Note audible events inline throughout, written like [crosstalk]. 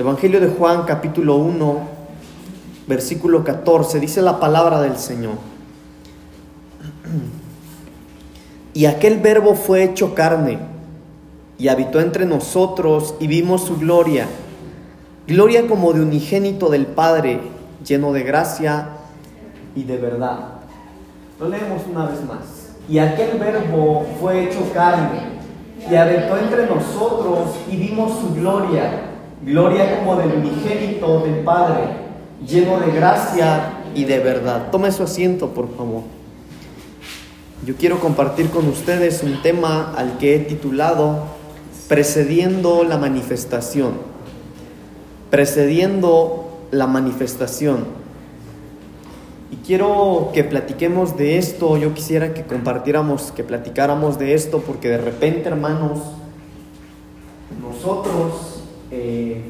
Evangelio de Juan capítulo 1, versículo 14, dice la palabra del Señor. [clears throat] Y aquel verbo fue hecho carne y habitó entre nosotros y vimos su gloria, gloria como de unigénito del Padre, lleno de gracia y de verdad. Lo leemos una vez más. Y aquel verbo fue hecho carne y habitó entre nosotros y vimos su gloria, gloria como del unigénito del Padre, lleno de gracia y de verdad. Tome su asiento, por favor. Yo quiero compartir con ustedes un tema al que he titulado Precediendo la manifestación. Precediendo la manifestación. Y quiero que platiquemos de esto, yo quisiera que compartiéramos, que platicáramos de esto, porque de repente, hermanos, nosotros eh,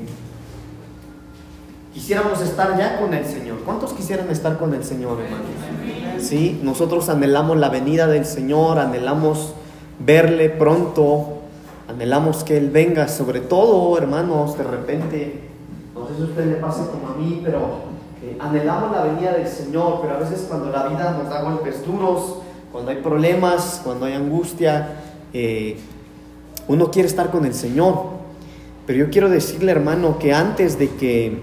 quisiéramos estar ya con el Señor. ¿Cuántos quisieran estar con el Señor, hermanos? Sí, nosotros anhelamos la venida del Señor, anhelamos verle pronto, anhelamos que Él venga, sobre todo, hermanos, de repente, no sé si a usted le pase como a mí, pero eh, anhelamos la venida del Señor, pero a veces cuando la vida nos da golpes duros, cuando hay problemas, cuando hay angustia, eh, uno quiere estar con el Señor. Pero yo quiero decirle, hermano, que antes de que,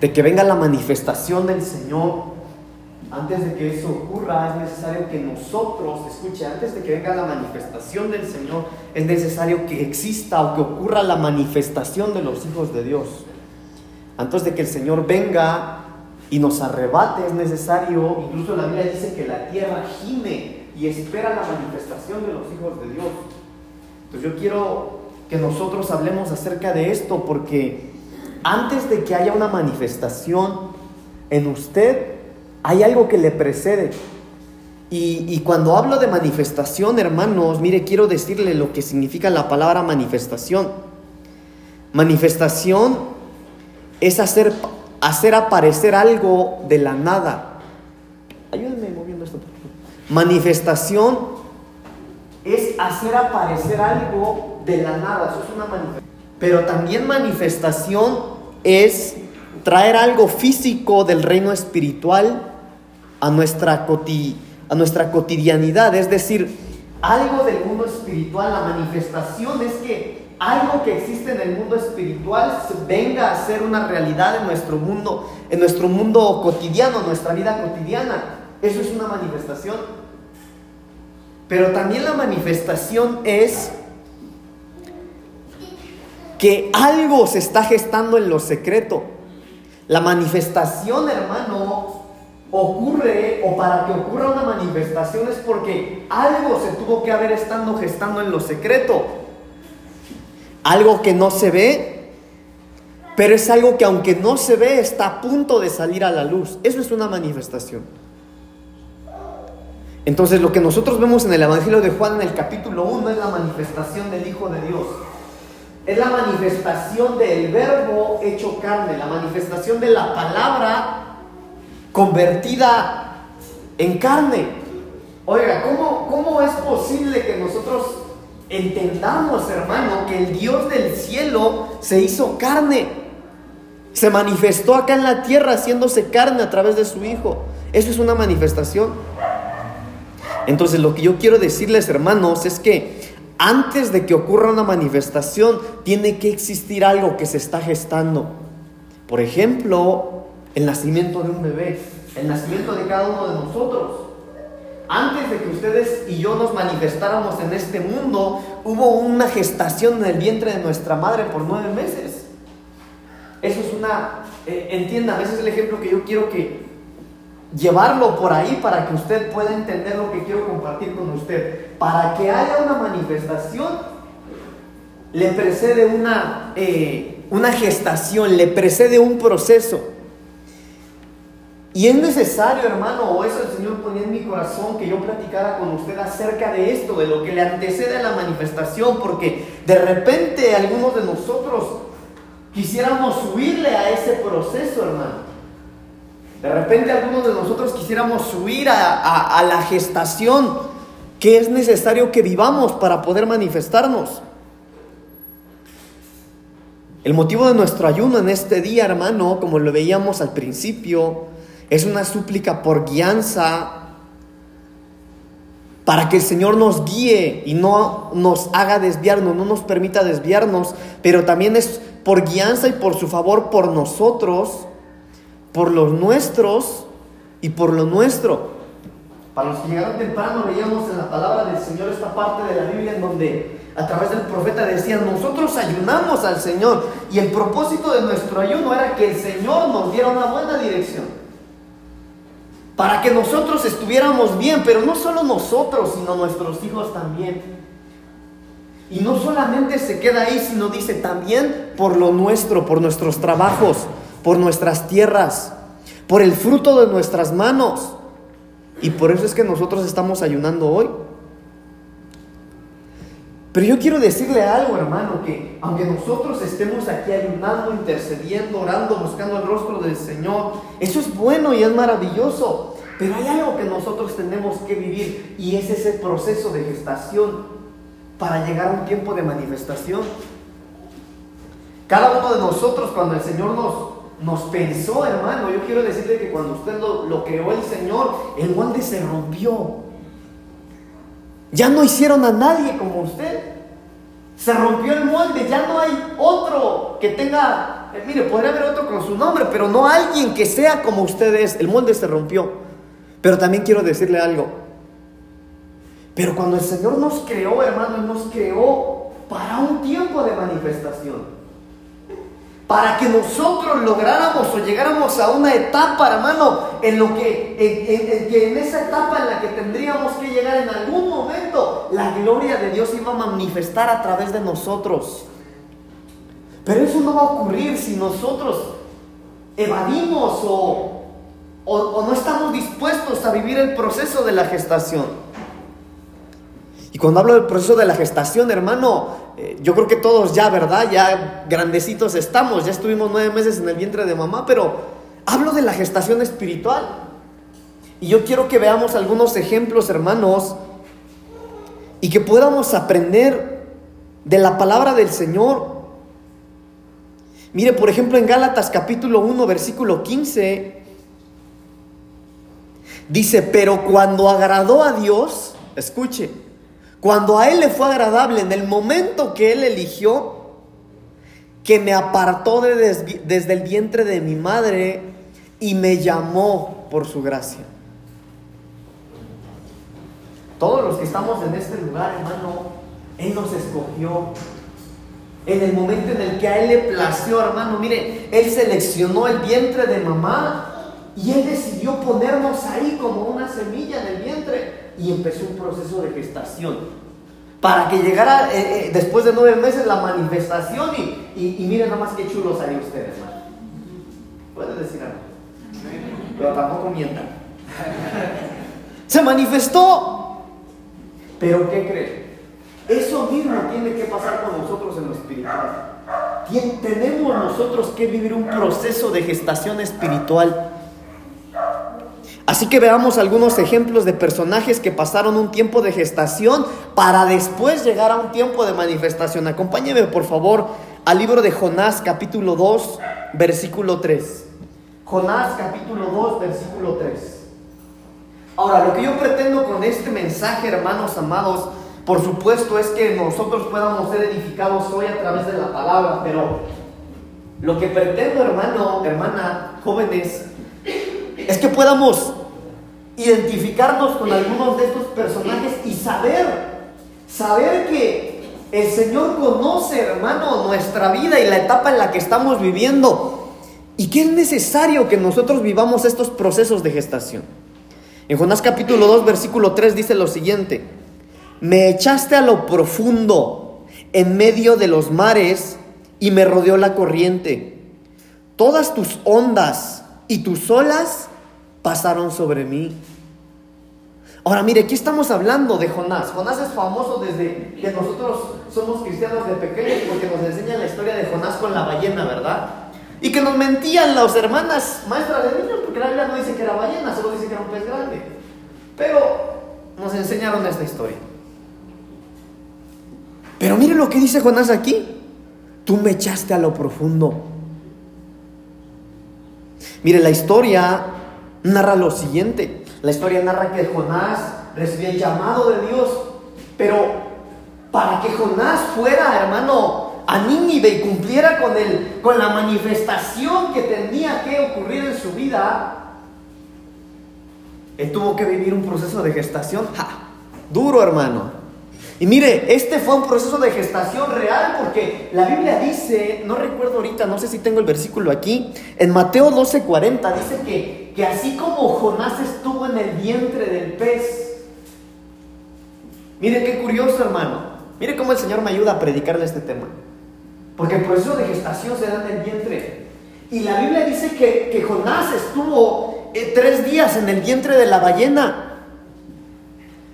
de que venga la manifestación del Señor, antes de que eso ocurra, es necesario que nosotros, escuche, antes de que venga la manifestación del Señor, es necesario que exista o que ocurra la manifestación de los hijos de Dios. Antes de que el Señor venga y nos arrebate, es necesario, incluso la Biblia dice que la tierra gime y espera la manifestación de los hijos de Dios. Entonces yo quiero que nosotros hablemos acerca de esto porque antes de que haya una manifestación en usted, hay algo que le precede. Y, y, cuando hablo de manifestación, hermanos, mire, quiero decirle lo que significa la palabra manifestación. Manifestación es hacer, hacer aparecer algo de la nada. Ayúdenme moviendo esto. Manifestación es hacer aparecer algo de la nada. Eso es una manifestación. Pero también manifestación es traer algo físico del reino espiritual a nuestra, a nuestra cotidianidad. Es decir, algo del mundo espiritual. La manifestación es que algo que existe en el mundo espiritual venga a ser una realidad en nuestro mundo, en nuestro mundo cotidiano, nuestra vida cotidiana. Eso es una manifestación. Pero también la manifestación es que algo se está gestando en lo secreto. La manifestación, hermano, ocurre o para que ocurra una manifestación es porque algo se tuvo que haber estado gestando en lo secreto algo que no se ve, pero es algo que aunque no se ve está a punto de salir a la luz. Eso es una manifestación. Entonces lo que nosotros vemos en el Evangelio de Juan en el capítulo 1 es la manifestación del Hijo de Dios. Es la manifestación del verbo hecho carne, la manifestación de la palabra convertida en carne. Oiga, ¿cómo, cómo es posible que nosotros entendamos, hermano, que el Dios del cielo se hizo carne. Se manifestó acá en la tierra haciéndose carne a través de su Hijo. Eso es una manifestación. Entonces lo que yo quiero decirles, hermanos, es que antes de que ocurra una manifestación, tiene que existir algo que se está gestando. Por ejemplo, el nacimiento de un bebé, el nacimiento de cada uno de nosotros. Antes de que ustedes y yo nos manifestáramos en este mundo, hubo una gestación en el vientre de nuestra madre por nueve meses. Eso es una, eh, entiendan, ese es el ejemplo que yo quiero que llevarlo por ahí para que usted pueda entender lo que quiero compartir con usted. Para que haya una manifestación, le precede una, eh, una gestación, le precede un proceso. Y es necesario, hermano, o eso el Señor ponía en mi corazón, que yo platicara con usted acerca de esto, de lo que le antecede a la manifestación, porque de repente algunos de nosotros quisiéramos huirle a ese proceso, hermano. De repente algunos de nosotros quisiéramos huir a, a la gestación que es necesario que vivamos para poder manifestarnos. El motivo de nuestro ayuno en este día, hermano, como lo veíamos al principio, es una súplica por guianza para que el Señor nos guíe y no nos haga desviarnos, no nos permita desviarnos, pero también es por guianza y por su favor por nosotros, por los nuestros y por lo nuestro. Para los que llegaron temprano veíamos en la palabra del Señor esta parte de la Biblia en donde a través del profeta decía, nosotros ayunamos al Señor y el propósito de nuestro ayuno era que el Señor nos diera una buena dirección para que nosotros estuviéramos bien, pero no solo nosotros, sino nuestros hijos también. Y no solamente se queda ahí, sino dice también por lo nuestro, por nuestros trabajos, por nuestras tierras, por el fruto de nuestras manos. Y por eso es que nosotros estamos ayunando hoy. Pero yo quiero decirle algo, hermano, que aunque nosotros estemos aquí ayunando, intercediendo, orando, buscando el rostro del Señor, eso es bueno y es maravilloso. Pero hay algo que nosotros tenemos que vivir y es ese proceso de gestación para llegar a un tiempo de manifestación. Cada uno de nosotros, cuando el Señor nos, nos pensó, hermano, yo quiero decirle que cuando usted lo, creó el Señor, el molde se rompió. Ya no hicieron a nadie como usted. Se rompió el molde, ya no hay otro que tenga, eh, mire, podría haber otro con su nombre, pero no alguien que sea como usted es. El molde se rompió. Pero también quiero decirle algo. Pero cuando el Señor nos creó, hermano, nos creó para un tiempo de manifestación para que nosotros lográramos o llegáramos a una etapa, hermano, en lo que en, que en esa etapa en la que tendríamos que llegar en algún momento, la gloria de Dios iba a manifestar a través de nosotros. Pero eso no va a ocurrir si nosotros evadimos o, o no estamos dispuestos a vivir el proceso de la gestación. Y cuando hablo del proceso de la gestación, hermano, eh, yo creo que todos ya, ¿verdad? Ya grandecitos estamos, ya estuvimos nueve meses en el vientre de mamá, pero hablo de la gestación espiritual. Y yo quiero que veamos algunos ejemplos, hermanos, y que podamos aprender de la palabra del Señor. Mire, por ejemplo, en Gálatas capítulo 1, versículo 15, dice, pero cuando agradó a Dios, escuche, cuando a Él le fue agradable, en el momento que Él eligió, que me apartó desde el vientre de mi madre y me llamó por su gracia. Todos los que estamos en este lugar, hermano, Él nos escogió. En el momento en el que a Él le plació, hermano, mire, Él seleccionó el vientre de mamá y Él decidió ponernos ahí como una semilla en el vientre y empezó un proceso de gestación. Para que llegara eh, eh, después de nueve meses la manifestación y, y, miren nomás qué chulo salió usted, hermano. Puedes decir algo. Pero tampoco mientan. [laughs] Se manifestó. Pero ¿qué cree? Eso mismo tiene que pasar con nosotros en lo espiritual. Tenemos nosotros que vivir un proceso de gestación espiritual. Así que veamos algunos ejemplos de personajes que pasaron un tiempo de gestación para después llegar a un tiempo de manifestación. Acompáñeme por favor al libro de Jonás capítulo 2 versículo 3. Jonás capítulo 2 versículo 3. Ahora, lo que yo pretendo con este mensaje, hermanos amados, por supuesto es que nosotros podamos ser edificados hoy a través de la palabra, pero lo que pretendo, hermano, hermana, jóvenes, es que podamos identificarnos con algunos de estos personajes y saber, saber que el Señor conoce, hermano, nuestra vida y la etapa en la que estamos viviendo y que es necesario que nosotros vivamos estos procesos de gestación. En Jonás capítulo 2, versículo 3 dice lo siguiente, me echaste a lo profundo en medio de los mares y me rodeó la corriente. Todas tus ondas y tus olas pasaron sobre mí. Ahora mire, aquí estamos hablando de Jonás. Jonás es famoso desde que nosotros somos cristianos de pequeños porque nos enseña la historia de Jonás con la ballena, ¿verdad? Y que nos mentían las hermanas maestras de niños porque la Biblia no dice que era ballena, solo dice que era un pez grande. Pero nos enseñaron esta historia. Pero mire lo que dice Jonás aquí. tú me echaste a lo profundo. Mire, la historia narra lo siguiente. La historia narra que Jonás recibió el llamado de Dios, pero para que Jonás fuera, hermano, a Nínive y cumpliera con, el, con la manifestación que tenía que ocurrir en su vida, él tuvo que vivir un proceso de gestación duro, hermano. Y mire, este fue un proceso de gestación real porque la Biblia dice, no recuerdo ahorita, no sé si tengo el versículo aquí, en Mateo 12:40 dice que, que así como Jonás estuvo en el vientre del pez, mire qué curioso hermano, mire cómo el Señor me ayuda a predicarle este tema, porque el proceso de gestación se da en el vientre. Y la Biblia dice que, que Jonás estuvo eh, tres días en el vientre de la ballena.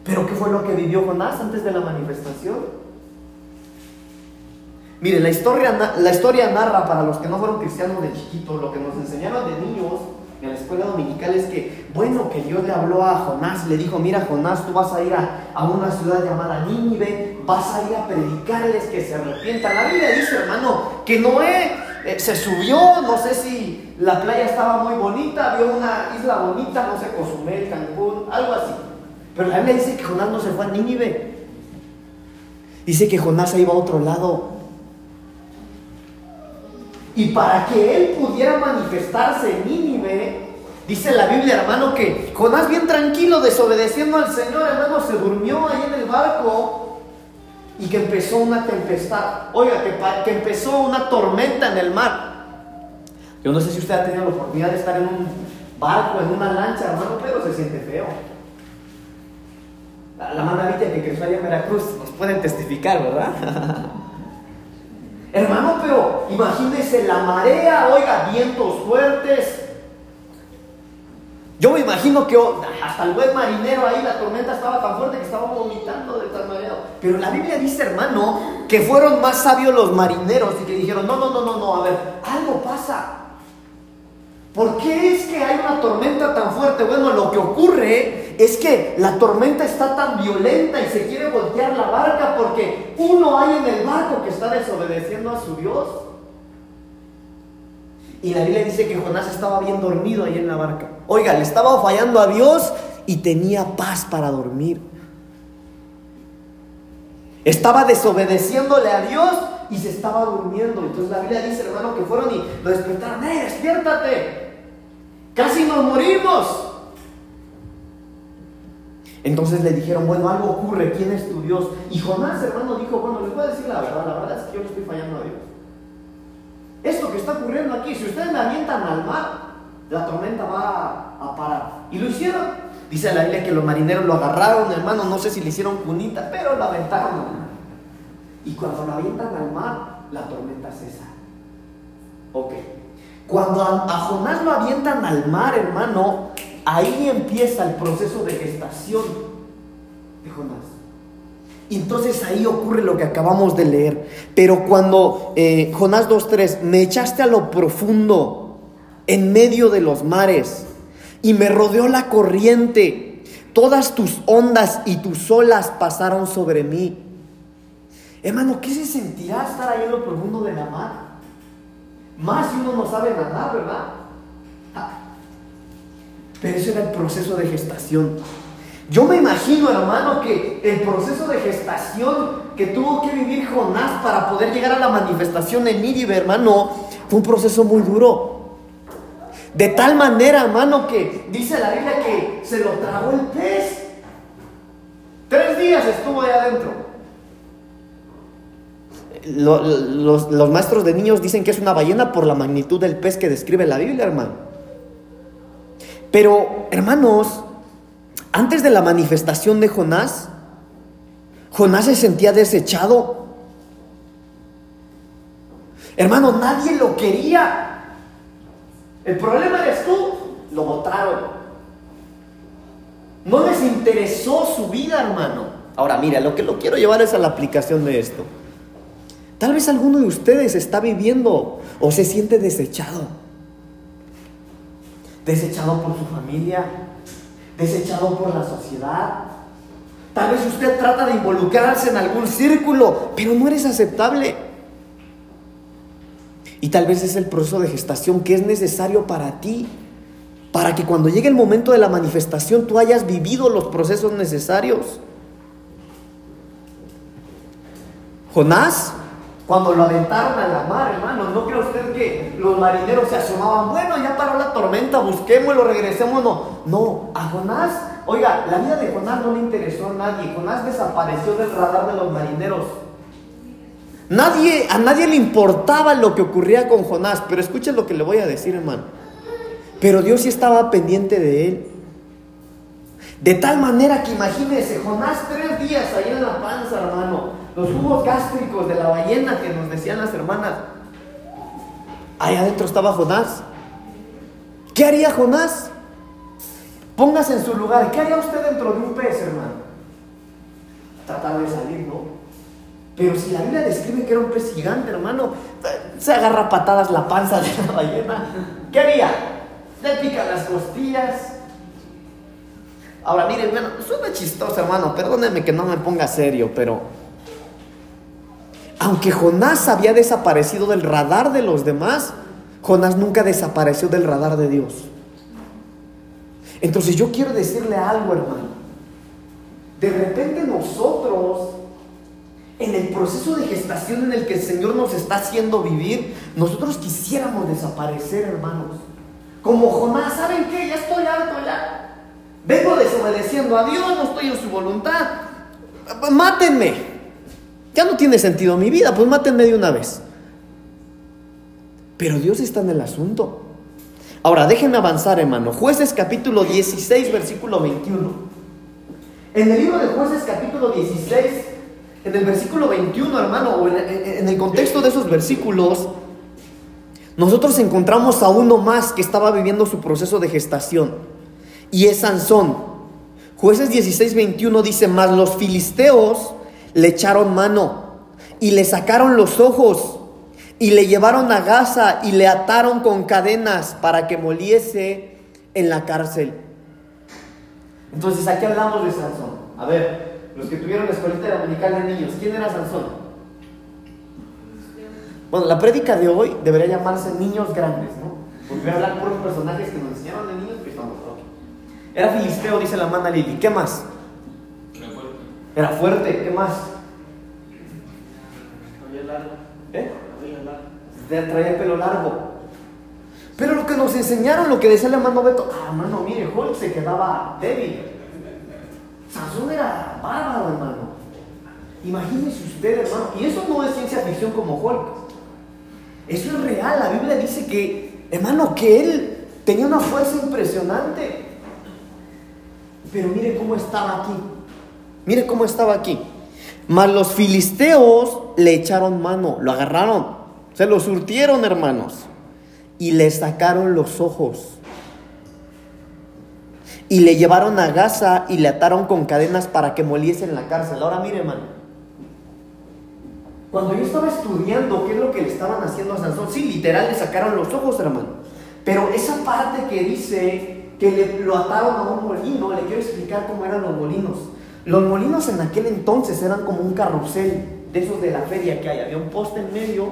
Pero ¿qué fue lo que vivió Jonás antes de la manifestación? Mire, la historia, la historia narra para los que no fueron cristianos de chiquito, lo que nos enseñaron de niños en la escuela dominical es que, bueno, que Dios le habló a Jonás, le dijo, mira Jonás, tú vas a ir a, una ciudad llamada Nínive, vas a ir a predicarles que se arrepientan. La Biblia dice, hermano, que Noé eh, se subió, no sé si la playa estaba muy bonita, vio una isla bonita, no sé, Cozumel, Cancún, algo así. Pero la Biblia dice que Jonás no se fue a Nínive. Dice que Jonás se iba a otro lado. Y para que él pudiera manifestarse en Nínive, dice la Biblia, hermano, que Jonás bien tranquilo, desobedeciendo al Señor, hermano, se durmió ahí en el barco y que empezó una tempestad. Oiga, que, que empezó una tormenta en el mar. Yo no sé si usted ha tenido la oportunidad de estar en un barco, en una lancha, hermano, pero se siente feo la mamá que creció allá en Veracruz, nos pueden testificar, ¿verdad? [laughs] Imagínese la marea, oiga, vientos fuertes. Yo me imagino que hasta el buen marinero ahí la tormenta estaba tan fuerte que estaba vomitando de tal manera. Pero la Biblia dice, hermano, que fueron más sabios los marineros y que dijeron, no, no, no, no, no, a ver, algo pasa. ¿Por qué es que hay una tormenta tan fuerte? Bueno, lo que ocurre es que la tormenta está tan violenta y se quiere voltear la barca porque uno hay en el barco que está desobedeciendo a su Dios. Y la Biblia dice que Jonás estaba bien dormido ahí en la barca. Oiga, le estaba fallando a Dios y tenía paz para dormir. Estaba desobedeciéndole a Dios y se estaba durmiendo. Entonces la Biblia dice, hermano, que fueron y lo despertaron. ¡Eh, despiértate! ¡Casi nos morimos! Entonces le dijeron, bueno, algo ocurre, ¿quién es tu Dios? Y Jonás, hermano, dijo, bueno, les voy a decir la verdad, la verdad es que yo le estoy fallando a Dios. Esto que está ocurriendo aquí, si ustedes me avientan al mar, la tormenta va a, parar. Y lo hicieron. Dice la Biblia que los marineros lo agarraron, hermano, no sé si le hicieron cunita, pero lo aventaron. Y cuando lo avientan al mar, la tormenta cesa. Ok. Cuando a, Jonás lo avientan al mar, hermano, ahí empieza el proceso de gestación de Jonás. Y entonces ahí ocurre lo que acabamos de leer. Pero cuando eh, Jonás 2.3, me echaste a lo profundo, en medio de los mares, y me rodeó la corriente, todas tus ondas y tus olas pasaron sobre mí. Hermano, ¿qué se sentirá estar ahí en lo profundo de la mar? Más si uno no sabe nadar, ¿verdad? Ah. Pero ese era el proceso de gestación. Yo me imagino, hermano, que el proceso de gestación que tuvo que vivir Jonás para poder llegar a la manifestación en Nínive, hermano, fue un proceso muy duro. De tal manera, hermano, que dice la Biblia que se lo tragó el pez. Tres días estuvo ahí adentro los, maestros de niños dicen que es una ballena por la magnitud del pez que describe la Biblia, hermano. Pero, hermanos, antes de la manifestación de Jonás, Jonás se sentía desechado. Hermano, nadie lo quería. El problema eres tú. Lo votaron. No les interesó su vida, hermano. Ahora, mira, lo que lo quiero llevar es a la aplicación de esto. Tal vez alguno de ustedes está viviendo o se siente desechado. Desechado por su familia, desechado por la sociedad. Tal vez usted trata de involucrarse en algún círculo, pero no eres aceptable. Y tal vez es el proceso de gestación que es necesario para ti, para que cuando llegue el momento de la manifestación tú hayas vivido los procesos necesarios. Jonás, cuando lo aventaron a la mar, hermano, ¿no cree usted que los marineros se asomaban? Bueno, ya paró la tormenta, busquémoslo, regresemos. No, no, a Jonás, oiga, la vida de Jonás no le interesó a nadie. Jonás desapareció del radar de los marineros. Nadie, a nadie le importaba lo que ocurría con Jonás, pero escuchen lo que le voy a decir, hermano. Pero Dios sí estaba pendiente de él. De tal manera que imagínense, Jonás tres días ahí en la panza, hermano. Los jugos gástricos de la ballena que nos decían las hermanas. Ahí adentro estaba Jonás. ¿Qué haría Jonás? Póngase en su lugar. ¿Qué haría usted dentro de un pez, hermano? Tratar de salir, ¿no? Pero si la Biblia describe que era un pez gigante, hermano, se agarra patadas la panza de la ballena. ¿Qué haría? Le pica las costillas. Ahora, miren, bueno, suena chistoso, hermano. Perdónenme que no me ponga serio, pero. Aunque Jonás había desaparecido del radar de los demás, Jonás nunca desapareció del radar de Dios. Entonces yo quiero decirle algo, hermano. De repente nosotros en el proceso de gestación en el que el Señor nos está haciendo vivir, nosotros quisiéramos desaparecer, hermanos. Como Jonás, ¿saben qué? Ya estoy harto, ya. Vengo desobedeciendo a Dios, no estoy en su voluntad. Mátenme. Ya no tiene sentido mi vida, pues mátenme de una vez. Pero Dios está en el asunto. Ahora, déjenme avanzar, hermano. Jueces capítulo 16, versículo 21. En el libro de Jueces capítulo 16, en el versículo 21, hermano, o en, el contexto de esos versículos, nosotros encontramos a uno más que estaba viviendo su proceso de gestación, y es Sansón. Jueces 16, 21 dice, más los filisteos le echaron mano y le sacaron los ojos y le llevaron a Gaza y le ataron con cadenas para que moliese en la cárcel. Entonces aquí hablamos de Sansón. A ver, los que tuvieron la escuelita dominical de niños, ¿quién era Sansón? Bueno, la prédica de hoy debería llamarse Niños Grandes, ¿no? Porque voy a hablar puros personajes que nos enseñaron de niños, pues estamos Era filisteo, dice la hermana Lili. ¿Qué más? Era fuerte. ¿qué más? Traía largo. ¿Eh? Traía el pelo largo. Pero lo que nos enseñaron, lo que decía el hermano Beto, ah, hermano, mire, Hulk se quedaba débil. Sansón era bárbaro, hermano. Imagínese usted, hermano. Y eso no es ciencia ficción como Hulk. Eso es real. La Biblia dice que, hermano, que él tenía una fuerza impresionante. Pero mire cómo estaba aquí. Mire cómo estaba aquí. Mas los filisteos le echaron mano, lo agarraron, se lo surtieron, hermanos, y le sacaron los ojos y le llevaron a Gaza y le ataron con cadenas para que moliese en la cárcel. Ahora mire, hermano. Cuando yo estaba estudiando qué es lo que le estaban haciendo a Sansón, sí, literal le sacaron los ojos, hermano. Pero esa parte que dice que le, lo ataron a un molino, le quiero explicar cómo eran los molinos. Los molinos en aquel entonces eran como un carrusel de esos de la feria que hay. Había un poste en medio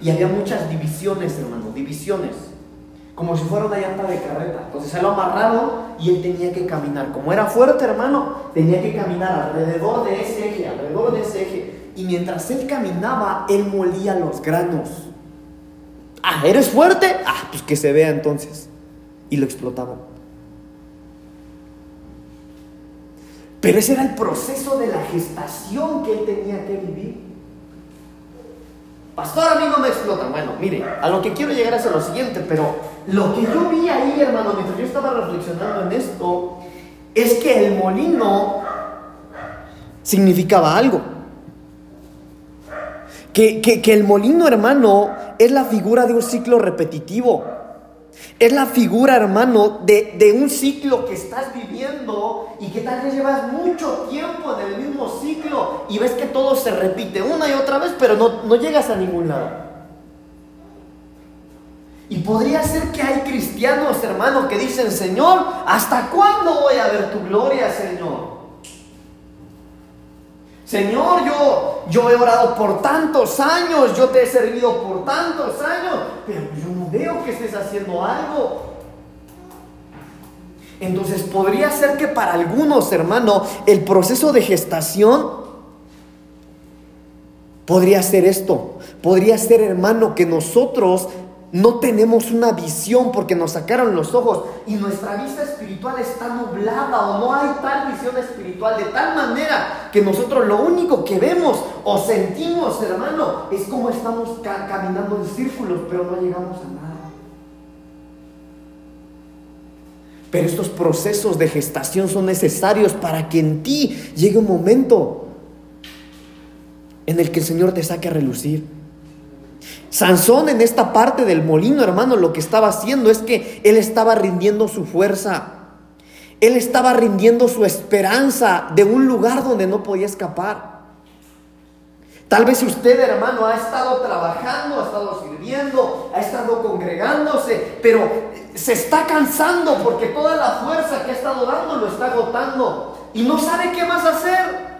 y había muchas divisiones, hermano, divisiones como si fuera una llanta de carreta. Entonces se lo amarraron y él tenía que caminar. Como era fuerte, hermano, tenía que caminar alrededor de ese eje, alrededor de ese eje. Y mientras él caminaba, él molía los granos. Ah, ¿eres fuerte? Ah, pues que se vea entonces. Y lo explotaban. Pero ese era el proceso de la gestación que él tenía que vivir. Pastor, a mí no me explota. Bueno, mire, a lo que quiero llegar es a lo siguiente, pero lo que yo vi ahí, hermano, mientras yo estaba reflexionando en esto, es que el molino significaba algo. Que, que, el molino, hermano, es la figura de un ciclo repetitivo. Es la figura, hermano, de, de, un ciclo que estás viviendo y que tal vez llevas mucho tiempo en el mismo ciclo y ves que todo se repite una y otra vez, pero no, no llegas a ningún lado. Y podría ser que hay cristianos, hermanos, que dicen, Señor, ¿hasta cuándo voy a ver tu gloria, Señor? Señor, yo, yo he orado por tantos años, yo te he servido por tantos años, pero yo veo que estés haciendo algo. Entonces podría ser que para algunos, hermano, el proceso de gestación podría ser esto. Podría ser, hermano, que nosotros no tenemos una visión porque nos sacaron los ojos y nuestra vista espiritual está nublada o no hay tal visión espiritual de tal manera que nosotros lo único que vemos o sentimos, hermano, es como estamos caminando en círculos, pero no llegamos a nada. Pero estos procesos de gestación son necesarios para que en ti llegue un momento en el que el Señor te saque a relucir. Sansón en esta parte del molino, hermano, lo que estaba haciendo es que él estaba rindiendo su fuerza. Él estaba rindiendo su esperanza de un lugar donde no podía escapar. Tal vez usted, hermano, ha estado trabajando, ha estado sirviendo, ha estado congregándose, pero se está cansando porque toda la fuerza que ha estado dando lo está agotando y no sabe qué más hacer.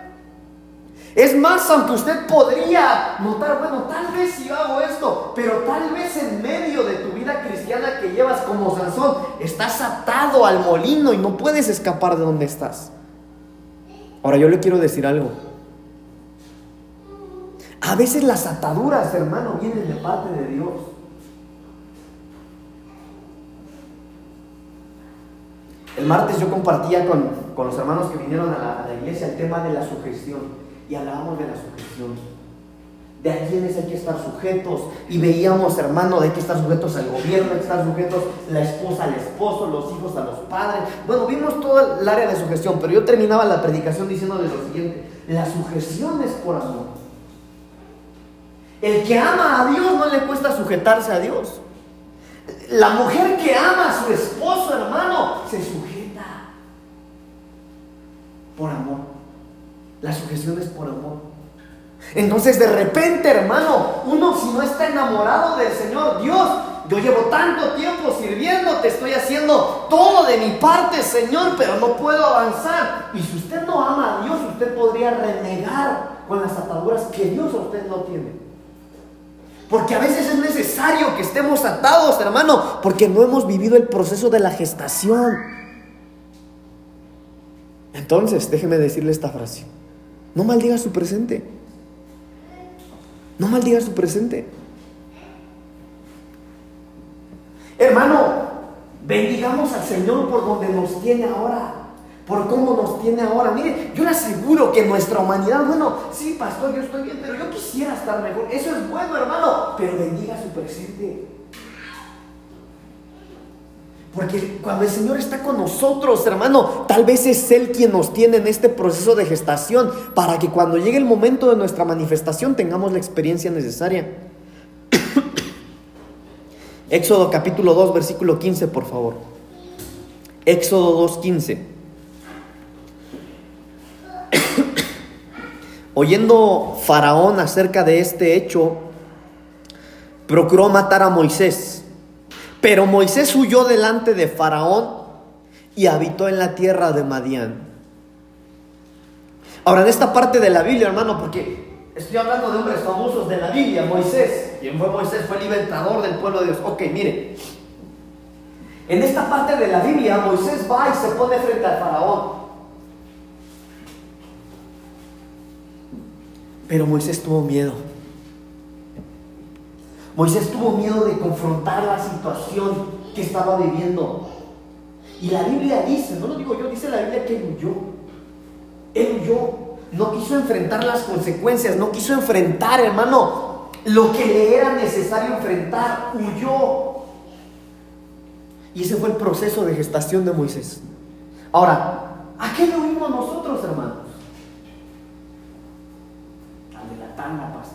Es más, aunque usted podría notar, bueno, tal vez si yo hago esto, pero tal vez en medio de tu vida cristiana que llevas como Sansón, estás atado al molino y no puedes escapar de donde estás. Ahora yo le quiero decir algo. A veces las ataduras, hermano, vienen de parte de Dios. El martes yo compartía con, los hermanos que vinieron a la, a la iglesia el tema de la sugestión y hablábamos de la sujeción. De a quienes hay que estar sujetos. Y veíamos, hermano, de que estar sujetos al gobierno, hay que estar sujetos la esposa al esposo, los hijos a los padres. Bueno, vimos todo el área de sujeción, pero yo terminaba la predicación diciéndole lo siguiente: la sujeción es por amor. El que ama a Dios no le cuesta sujetarse a Dios. La mujer que ama a su esposo, hermano, se sujeta por amor. La sujeción es por amor. Entonces de repente, hermano, uno si no está enamorado del Señor, Dios, yo llevo tanto tiempo sirviendo, te estoy haciendo todo de mi parte, Señor, pero no puedo avanzar. Y si usted no ama a Dios, usted podría renegar con las ataduras que Dios usted no tiene. Porque a veces es necesario que estemos atados, hermano, porque no hemos vivido el proceso de la gestación. Entonces, déjeme decirle esta frase. No maldiga su presente. No maldiga su presente. Hermano, bendigamos al Señor por donde nos tiene ahora, por cómo nos tiene ahora. Mire, yo le aseguro que nuestra humanidad, bueno, sí, pastor, yo estoy bien, pero yo quisiera estar mejor. Eso es bueno, hermano, pero bendiga su presente. Porque cuando el Señor está con nosotros, hermano, tal vez es Él quien nos tiene en este proceso de gestación para que cuando llegue el momento de nuestra manifestación tengamos la experiencia necesaria. [coughs] Éxodo capítulo 2, versículo 15, por favor. Éxodo 2, 15. [coughs] Oyendo Faraón acerca de este hecho, procuró matar a Moisés pero Moisés huyó delante de Faraón y habitó en la tierra de Madián. Ahora, en esta parte de la Biblia, hermano, porque estoy hablando de hombres famosos de la Biblia, Moisés. ¿Quién fue Moisés? Fue el libertador del pueblo de Dios. Ok, mire. En esta parte de la Biblia, Moisés va y se pone frente al Faraón. Pero Moisés tuvo miedo. Moisés tuvo miedo de confrontar la situación que estaba viviendo. Y la Biblia dice, no lo digo yo, dice la Biblia que él huyó. Él huyó. No quiso enfrentar las consecuencias, no quiso enfrentar, hermano, lo que le era necesario enfrentar. Huyó. Y ese fue el proceso de gestación de Moisés. Ahora, ¿a qué le huimos nosotros, hermanos? Al de la pastor.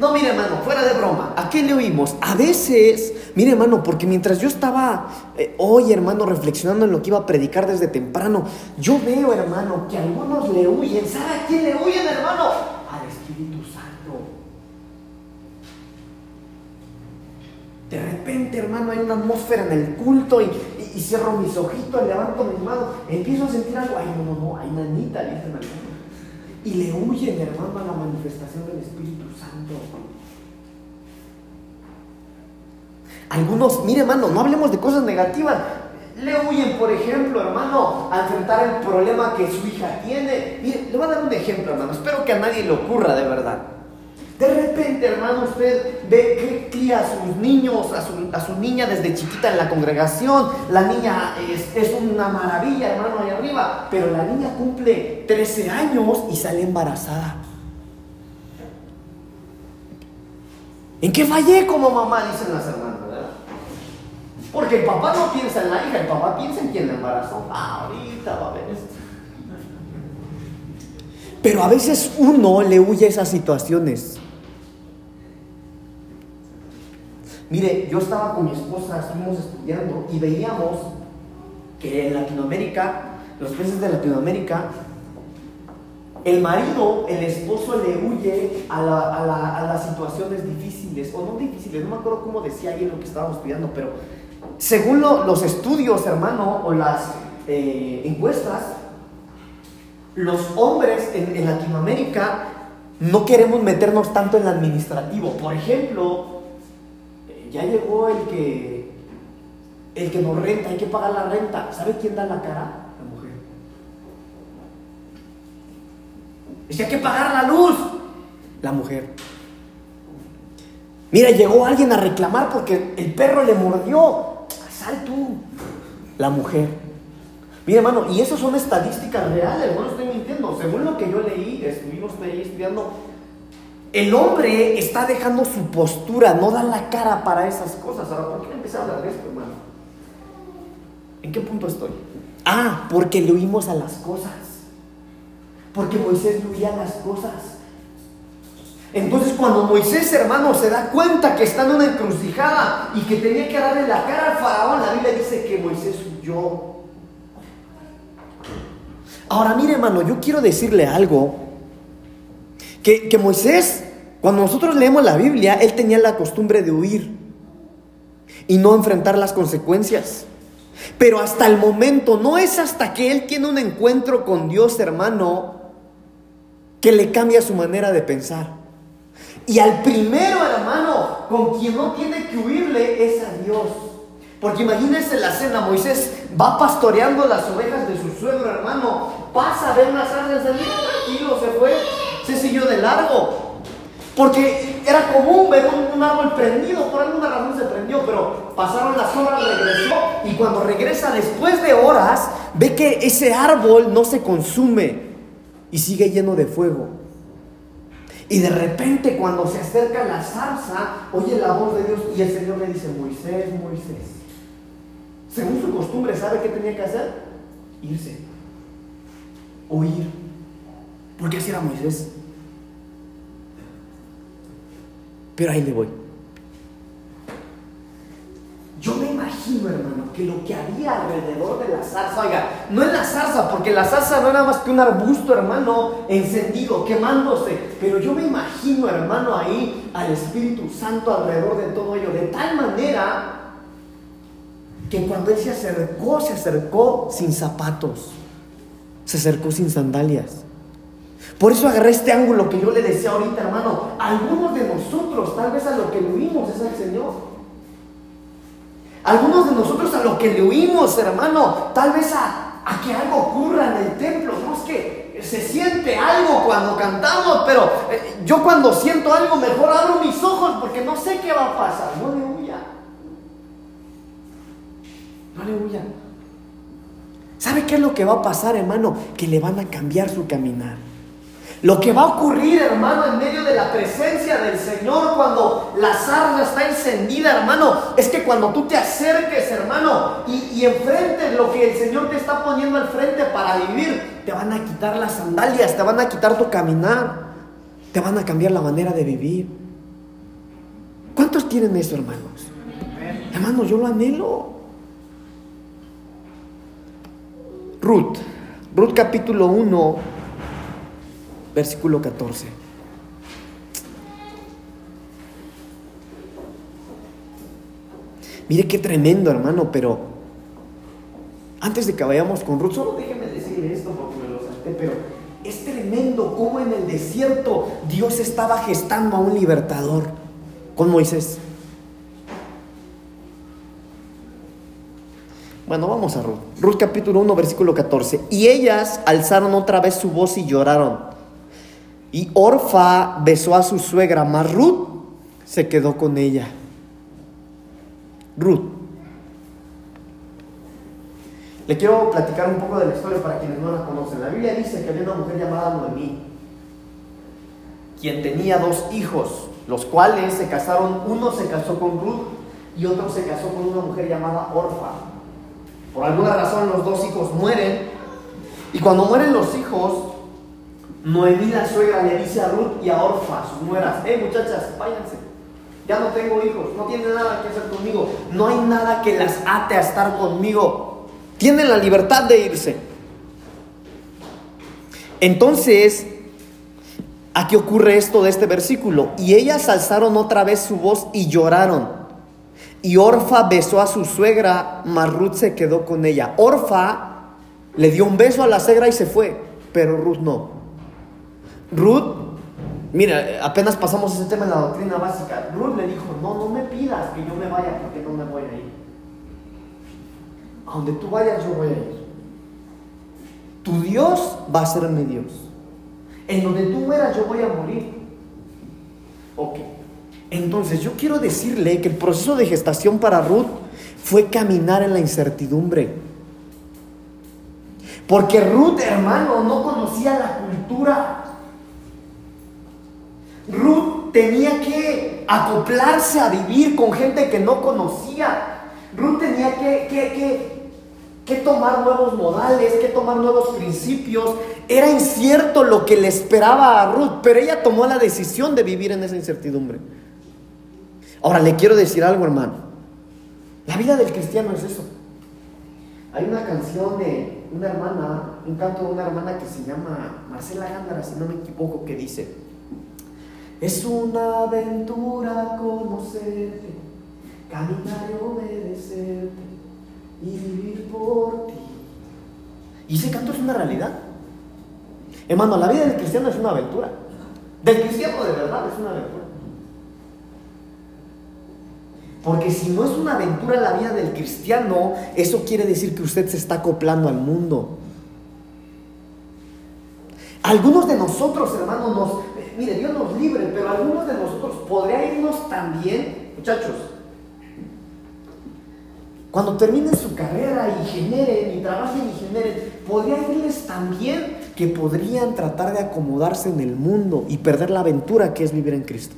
No, mire hermano, fuera de broma, ¿a qué le oímos? A veces, mire hermano, porque mientras yo estaba eh, hoy hermano reflexionando en lo que iba a predicar desde temprano, yo veo hermano que algunos le huyen. ¿Sabe a quién le huyen hermano? Al Espíritu Santo. De repente hermano hay una atmósfera en el culto y, cierro mis ojitos, levanto mis manos, empiezo a sentir algo. Ay, no, no, no, hay nanita, dicen algunos. Y le huyen, hermano, a la manifestación del Espíritu Santo. Algunos, mire hermano, no hablemos de cosas negativas. Le huyen, por ejemplo, hermano, a enfrentar el problema que su hija tiene. Mire, le voy a dar un ejemplo, hermano. Espero que a nadie le ocurra de verdad. De repente, hermano, usted ve que cría a sus niños, a su, niña desde chiquita en la congregación. La niña es, es, una maravilla, hermano, ahí arriba. Pero la niña cumple 13 años y sale embarazada. ¿En qué fallé como mamá? Dicen las hermanas. Porque el papá no piensa en la hija, el papá piensa en quien la embarazó. Ah, ahorita va a ver esto. Pero a veces uno le huye a esas situaciones. Mire, yo estaba con mi esposa, estuvimos estudiando y veíamos que en Latinoamérica, los países de Latinoamérica, el marido, el esposo le huye a, las situaciones difíciles, o no difíciles, no me acuerdo cómo decía ahí lo que estábamos estudiando, pero según los estudios, hermano, o las eh, encuestas, los hombres en, Latinoamérica no queremos meternos tanto en el administrativo. Por ejemplo, ya llegó el que, el que nos renta, hay que pagar la renta. ¿Sabe quién da la cara? La mujer. Dice, hay que pagar la luz. La mujer. Mira, llegó alguien a reclamar porque el perro le mordió. Sal tú, la mujer. Mira, hermano, y eso son estadísticas reales, no estoy mintiendo. Según lo que yo leí, estuvimos ahí estudiando, el hombre está dejando su postura, no da la cara para esas cosas. Ahora, ¿por qué empecé a hablar de esto, hermano? ¿En qué punto estoy? Ah, porque le huimos a las cosas. Porque Moisés le huía a las cosas. Entonces cuando Moisés, hermano, se da cuenta que está en una encrucijada y que tenía que darle la cara al faraón, la Biblia dice que Moisés huyó. Ahora, mire, hermano, yo quiero decirle algo. Que, que Moisés, cuando nosotros leemos la Biblia, él tenía la costumbre de huir y no enfrentar las consecuencias. Pero hasta el momento, no es hasta que él tiene un encuentro con Dios, hermano, que le cambia su manera de pensar. Y al primero, hermano, con quien no tiene que huirle es a Dios. Porque imagínense la cena, Moisés va pastoreando las ovejas de su suegro, hermano, pasa a ver una zarza salir, tranquilo, se fue, se siguió de largo. Porque era común ver un, árbol prendido, por alguna razón se prendió, pero pasaron las horas, regresó, y cuando regresa después de horas, ve que ese árbol no se consume y sigue lleno de fuego. Y de repente cuando se acerca la zarza, oye la voz de Dios y el Señor le dice, Moisés, Moisés. Según su costumbre, ¿sabe qué tenía que hacer? Irse. Huir. Porque así era Moisés. Pero ahí le voy. Yo me imagino, hermano, que lo que había alrededor de la zarza, oiga, no es la zarza, porque la zarza no era más que un arbusto, hermano, encendido, quemándose, pero yo me imagino, hermano, ahí al Espíritu Santo alrededor de todo ello, de tal manera que cuando él se acercó, se acercó sin zapatos, se acercó sin sandalias. Por eso agarré este ángulo que yo le decía ahorita, hermano, algunos de nosotros, tal vez a lo que vivimos es al Señor. Algunos de nosotros a lo que le huimos, hermano, tal vez a, que algo ocurra en el templo. No es que se siente algo cuando cantamos, pero eh, yo cuando siento algo mejor abro mis ojos porque no sé qué va a pasar. No le huya. No le huya. ¿Sabe qué es lo que va a pasar, hermano? Que le van a cambiar su caminar. Lo que va a ocurrir, hermano, en medio de la presencia del Señor cuando la sarna está encendida, hermano, es que cuando tú te acerques, hermano, y, y enfrentes lo que el Señor te está poniendo al frente para vivir, te van a quitar las sandalias, te van a quitar tu caminar, te van a cambiar la manera de vivir. ¿Cuántos tienen eso, hermanos? Hermanos, yo lo anhelo. Ruth, Ruth capítulo 1 versículo 14. Mire qué tremendo, hermano, pero antes de que vayamos con Ruth, solo déjeme decir esto porque me lo salté, pero es tremendo cómo desierto Dios estaba gestando a un libertador con Moisés. Bueno, vamos a Ruth. Ruth capítulo 1, versículo 14. Y ellas alzaron otra vez su voz y lloraron. Y Orfa besó a su suegra, mas Ruth se quedó con ella. Ruth. Le quiero platicar un poco de la historia para quienes no la conocen. La Biblia dice que había una mujer llamada Noemí, quien tenía dos hijos, los cuales se casaron, uno se casó con Ruth y otro se casó con una mujer llamada Orfa. Por alguna razón los dos hijos mueren y cuando mueren los hijos, Noemí la suegra le dice a Ruth y a Orfa, sus nueras, hey muchachas, váyanse, ya no tengo hijos, no tienen nada que hacer conmigo, no hay nada que las ate a estar conmigo, tienen la libertad de irse. Entonces, aquí ocurre esto de este versículo, y ellas alzaron otra vez su voz y lloraron. Y Orfa besó a su suegra, mas Ruth se quedó con ella. Orfa le dio un beso a la suegra y se fue, pero Ruth no. Ruth, mira, apenas pasamos ese tema en la doctrina básica. Ruth le dijo, no, no me pidas que yo me vaya porque no me voy a ir. A donde tú vayas yo voy a ir. Tu Dios va a ser mi Dios. En donde tú mueras yo voy a morir. Ok. Entonces yo quiero decirle que el proceso de gestación para Ruth fue caminar en la incertidumbre. Porque Ruth, hermano, no conocía la cultura. Ruth tenía que acoplarse a vivir con gente que no conocía. Ruth tenía que, que, que, tomar nuevos modales, que tomar nuevos principios. Era incierto lo que le esperaba a Ruth, pero ella tomó la decisión de vivir en esa incertidumbre. Ahora le quiero decir algo, hermano. La vida del cristiano es eso. Hay una canción de una hermana, un canto de una hermana que se llama Marcela Gándara, si no me equivoco, que dice, es una aventura conocerte, caminar y obedecerte y vivir por ti. Y ese canto es una realidad. Hermano, la vida del cristiano es una aventura. Del cristiano de verdad es una aventura. Porque si no es una aventura la vida del cristiano, eso quiere decir que usted se está acoplando al mundo. Algunos de nosotros, hermanos, nos, mire, Dios nos libre, pero algunos de nosotros podría irnos también, muchachos, cuando terminen su carrera y generen y trabajen y generen, podría irles también que podrían tratar de acomodarse en el mundo y perder la aventura que es vivir en Cristo.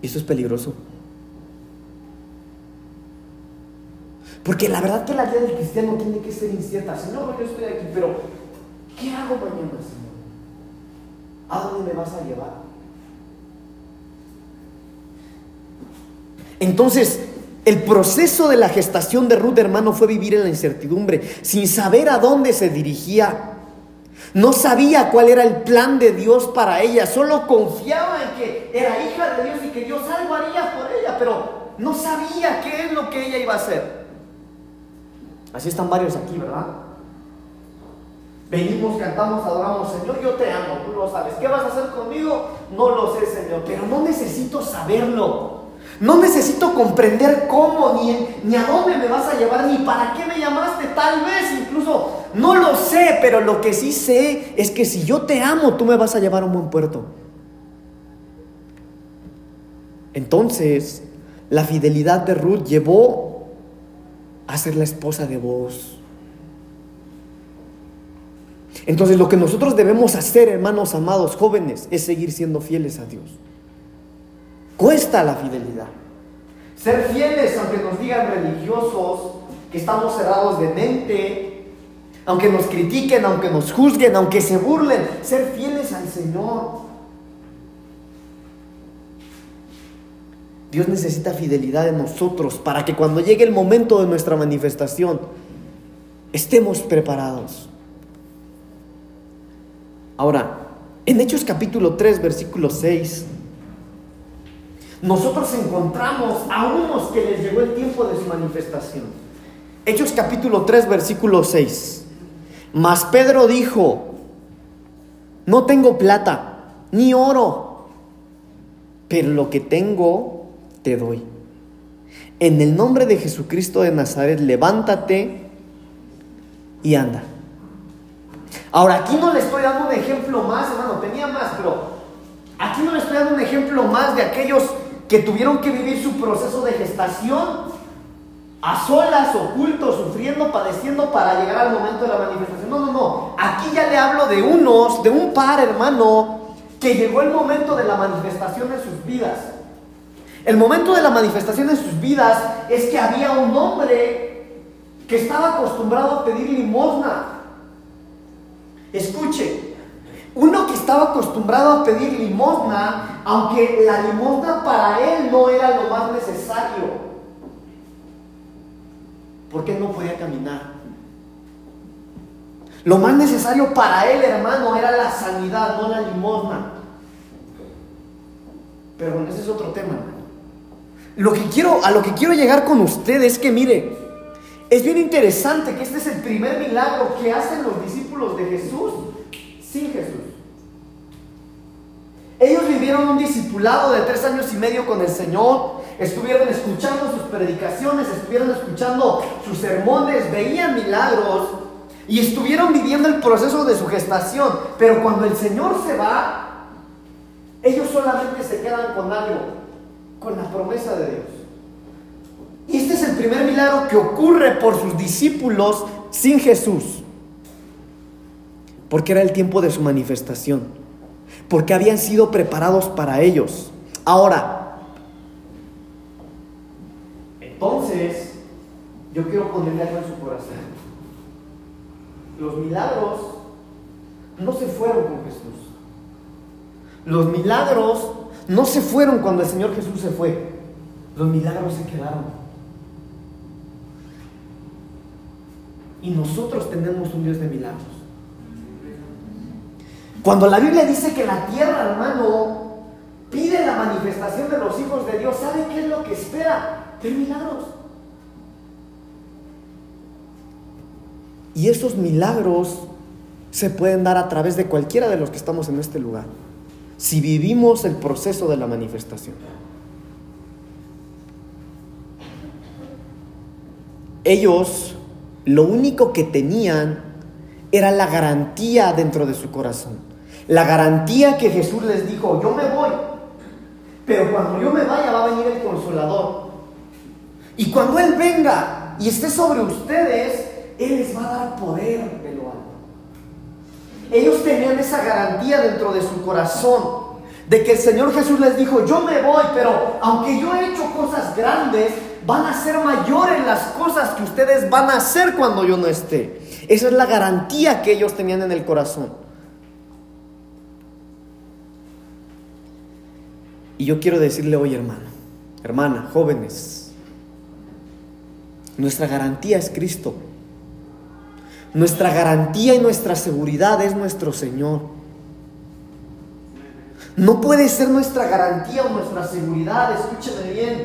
Eso es peligroso. Porque la verdad que la vida del cristiano tiene que ser incierta. Señor, yo estoy aquí, pero ¿qué hago mañana? ¿A dónde me vas a llevar? Entonces, el proceso de la gestación de Ruth, hermano, fue vivir en la incertidumbre, sin saber a dónde se dirigía. No sabía cuál era el plan de Dios para ella, solo confiaba en que era hija de Dios y que Dios algo haría por ella, pero no sabía qué es lo que ella iba a hacer. Así están varios aquí, ¿verdad? Venimos, cantamos, adoramos, Señor, yo te amo, tú lo sabes. ¿Qué vas a hacer conmigo? No lo sé, Señor, pero no necesito saberlo. No necesito comprender cómo, ni, ni a dónde me vas a llevar, ni para qué me llamaste, tal vez incluso. No lo sé, pero lo que sí sé es que si yo te amo, tú me vas a llevar a un buen puerto. Entonces, la fidelidad de Ruth llevó a ser la esposa de vos. Entonces lo que nosotros debemos hacer, hermanos amados, jóvenes, es seguir siendo fieles a Dios. Cuesta la fidelidad. Ser fieles, aunque nos digan religiosos, que estamos cerrados de mente, aunque nos critiquen, aunque nos juzguen, aunque se burlen, ser fieles al Señor. Dios necesita fidelidad en nosotros para que cuando llegue el momento de nuestra manifestación estemos preparados. Ahora, en Hechos capítulo 3, versículo 6, nosotros encontramos a unos que les llegó el tiempo de su manifestación. Hechos capítulo 3, versículo 6. Mas Pedro dijo, no tengo plata, ni oro, pero lo que tengo te doy. En el nombre de Jesucristo de Nazaret, levántate y anda. Ahora, aquí no le estoy dando un ejemplo más, hermano, tenía más, pero aquí no le estoy dando un ejemplo más de aquellos que tuvieron que vivir su proceso de gestación a solas, ocultos, sufriendo, padeciendo para llegar al momento de la manifestación. No, no, no. Aquí ya le hablo de unos, de un par, hermano, que llegó el momento de la manifestación en sus vidas. El momento de la manifestación en sus vidas es que había un hombre que estaba acostumbrado a pedir limosna. Escuche, uno que estaba acostumbrado a pedir limosna, aunque la limosna para él no era lo más necesario porque no podía caminar. Lo más necesario para él, hermano, era la sanidad, no la limosna. Pero bueno, ese es otro tema. Lo que quiero, a lo que quiero llegar con usted es que, mire, es bien interesante que este es el primer milagro que hacen los discípulos de Jesús sin Jesús. Ellos vivieron un discipulado de tres años y medio con el Señor, estuvieron escuchando sus predicaciones, estuvieron escuchando sus sermones, veían milagros y estuvieron viviendo el proceso de su gestación. Pero cuando el Señor se va, ellos solamente se quedan con algo, con la promesa de Dios. Este es el primer milagro que ocurre por sus discípulos sin Jesús. Porque era el tiempo de su manifestación. Porque habían sido preparados para ellos. Ahora, entonces, yo quiero ponerle algo en su corazón. Los milagros no se fueron con Jesús. Los milagros no se fueron cuando el Señor Jesús se fue. Los milagros se quedaron. Y nosotros tenemos un Dios de milagros. Cuando la Biblia dice que la tierra, hermano, pide la manifestación de los hijos de Dios, ¿sabe qué es lo que espera? ¡Qué milagros. Y esos milagros se pueden dar a través de cualquiera de los que estamos en este lugar, si vivimos el proceso de la manifestación. Ellos lo único que tenían era la garantía dentro de su corazón. La garantía que Jesús les dijo, yo me voy, pero cuando yo me vaya va a venir el consolador y cuando Él venga y esté sobre ustedes, Él les va a dar poder de lo alto. Ellos tenían esa garantía dentro de su corazón de que el Señor Jesús les dijo, yo me voy, pero aunque yo he hecho cosas grandes, van a ser mayores las cosas que ustedes van a hacer cuando yo no esté. Esa es la garantía que ellos tenían en el corazón. Y yo quiero decirle hoy, hermano, hermana, jóvenes, nuestra garantía es Cristo. Nuestra garantía y nuestra seguridad es nuestro Señor. No puede ser nuestra garantía o nuestra seguridad, escúcheme bien,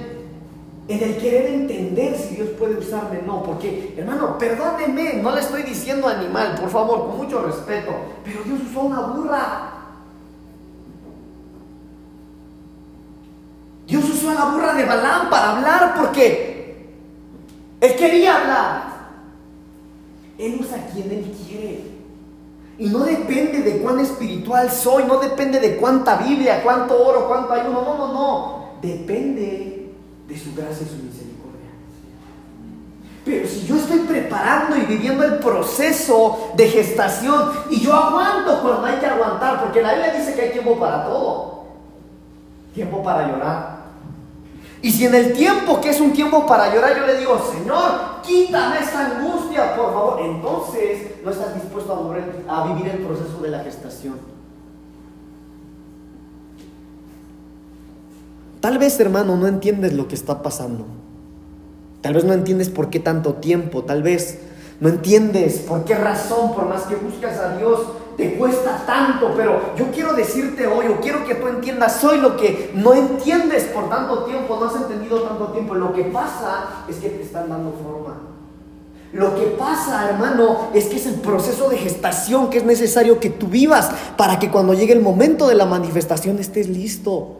en el querer entender si Dios puede usarme. No, porque, hermano, perdóneme, no le estoy diciendo animal, por favor, con mucho respeto, pero Dios usó una burra. A la burra de Balán para hablar porque él quería hablar. Él usa quien Él quiere. Y no depende de cuán espiritual soy, no depende de cuánta Biblia, cuánto oro, cuánto ayuno, no, no, no. Depende de su gracia y su misericordia. Pero si yo estoy preparando y viviendo el proceso de gestación y yo aguanto cuando hay que aguantar, porque la Biblia dice que hay tiempo para todo. Tiempo para llorar, y si en el tiempo que es un tiempo para llorar yo le digo, Señor, quítame esa angustia, por favor, entonces no estás dispuesto a, a vivir el proceso de la gestación. Tal vez, hermano, no entiendes lo que está pasando. Tal vez no entiendes por qué tanto tiempo. Tal vez no entiendes por qué razón, por más que buscas a Dios, te cuesta tanto, pero yo quiero decirte hoy, o quiero que tú entiendas hoy lo que no entiendes por tanto tiempo, no has entendido tanto tiempo. Lo que pasa es que te están dando forma. Lo que pasa, hermano, es que es el proceso de gestación que es necesario que tú vivas para que cuando llegue el momento de la manifestación estés listo.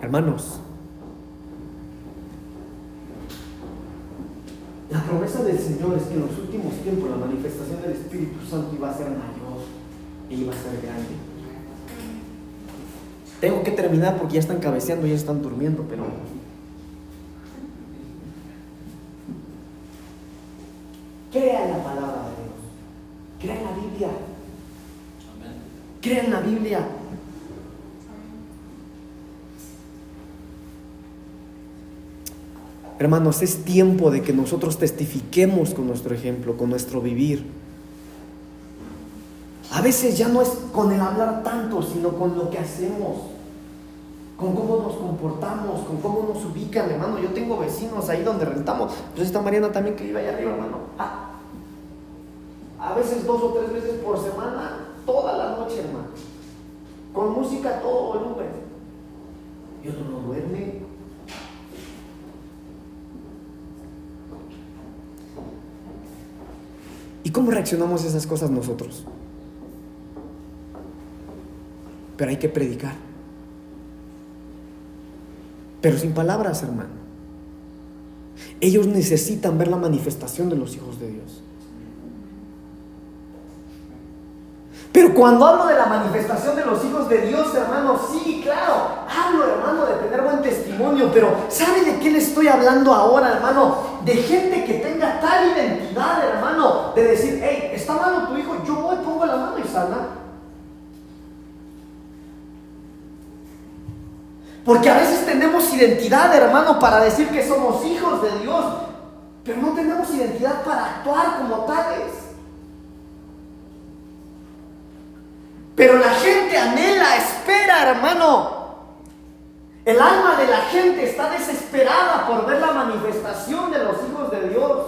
Hermanos, la promesa del Señor es que en los últimos tiempos la manifestación del Espíritu Santo iba a ser mayor y iba a ser grande. Tengo que terminar porque ya están cabeceando, ya están durmiendo, pero crea en la palabra de Dios, crea en la Biblia, crea en la Biblia. Hermanos, es tiempo de que nosotros testifiquemos con nuestro ejemplo, con nuestro vivir. A veces ya no es con el hablar tanto, sino con lo que hacemos, con cómo nos comportamos, con cómo nos ubican, hermano. Yo tengo vecinos ahí donde rentamos. Pues esta Mariana también que vive allá arriba, hermano. Ah, a veces dos o tres veces por semana, toda la noche, hermano. Con música todo volumen. Y otro no duerme, cómo reaccionamos a esas cosas nosotros? Pero hay que predicar. Pero sin palabras, hermano. Ellos necesitan ver la manifestación de los hijos de Dios. Pero cuando hablo de la manifestación de los hijos de Dios, hermano, sí, claro, hablo, hermano, de tener buen testimonio, pero ¿sabe de qué le estoy hablando ahora, hermano? De gente que tenga tal identidad, hermano, de decir, hey, está malo tu hijo, yo voy, pongo la mano y sana. Porque a veces tenemos identidad, hermano, para decir que somos hijos de Dios, pero no tenemos identidad para actuar como tales. Pero la gente anhela, espera, hermano. El alma de la gente está desesperada por ver la manifestación de los hijos de Dios.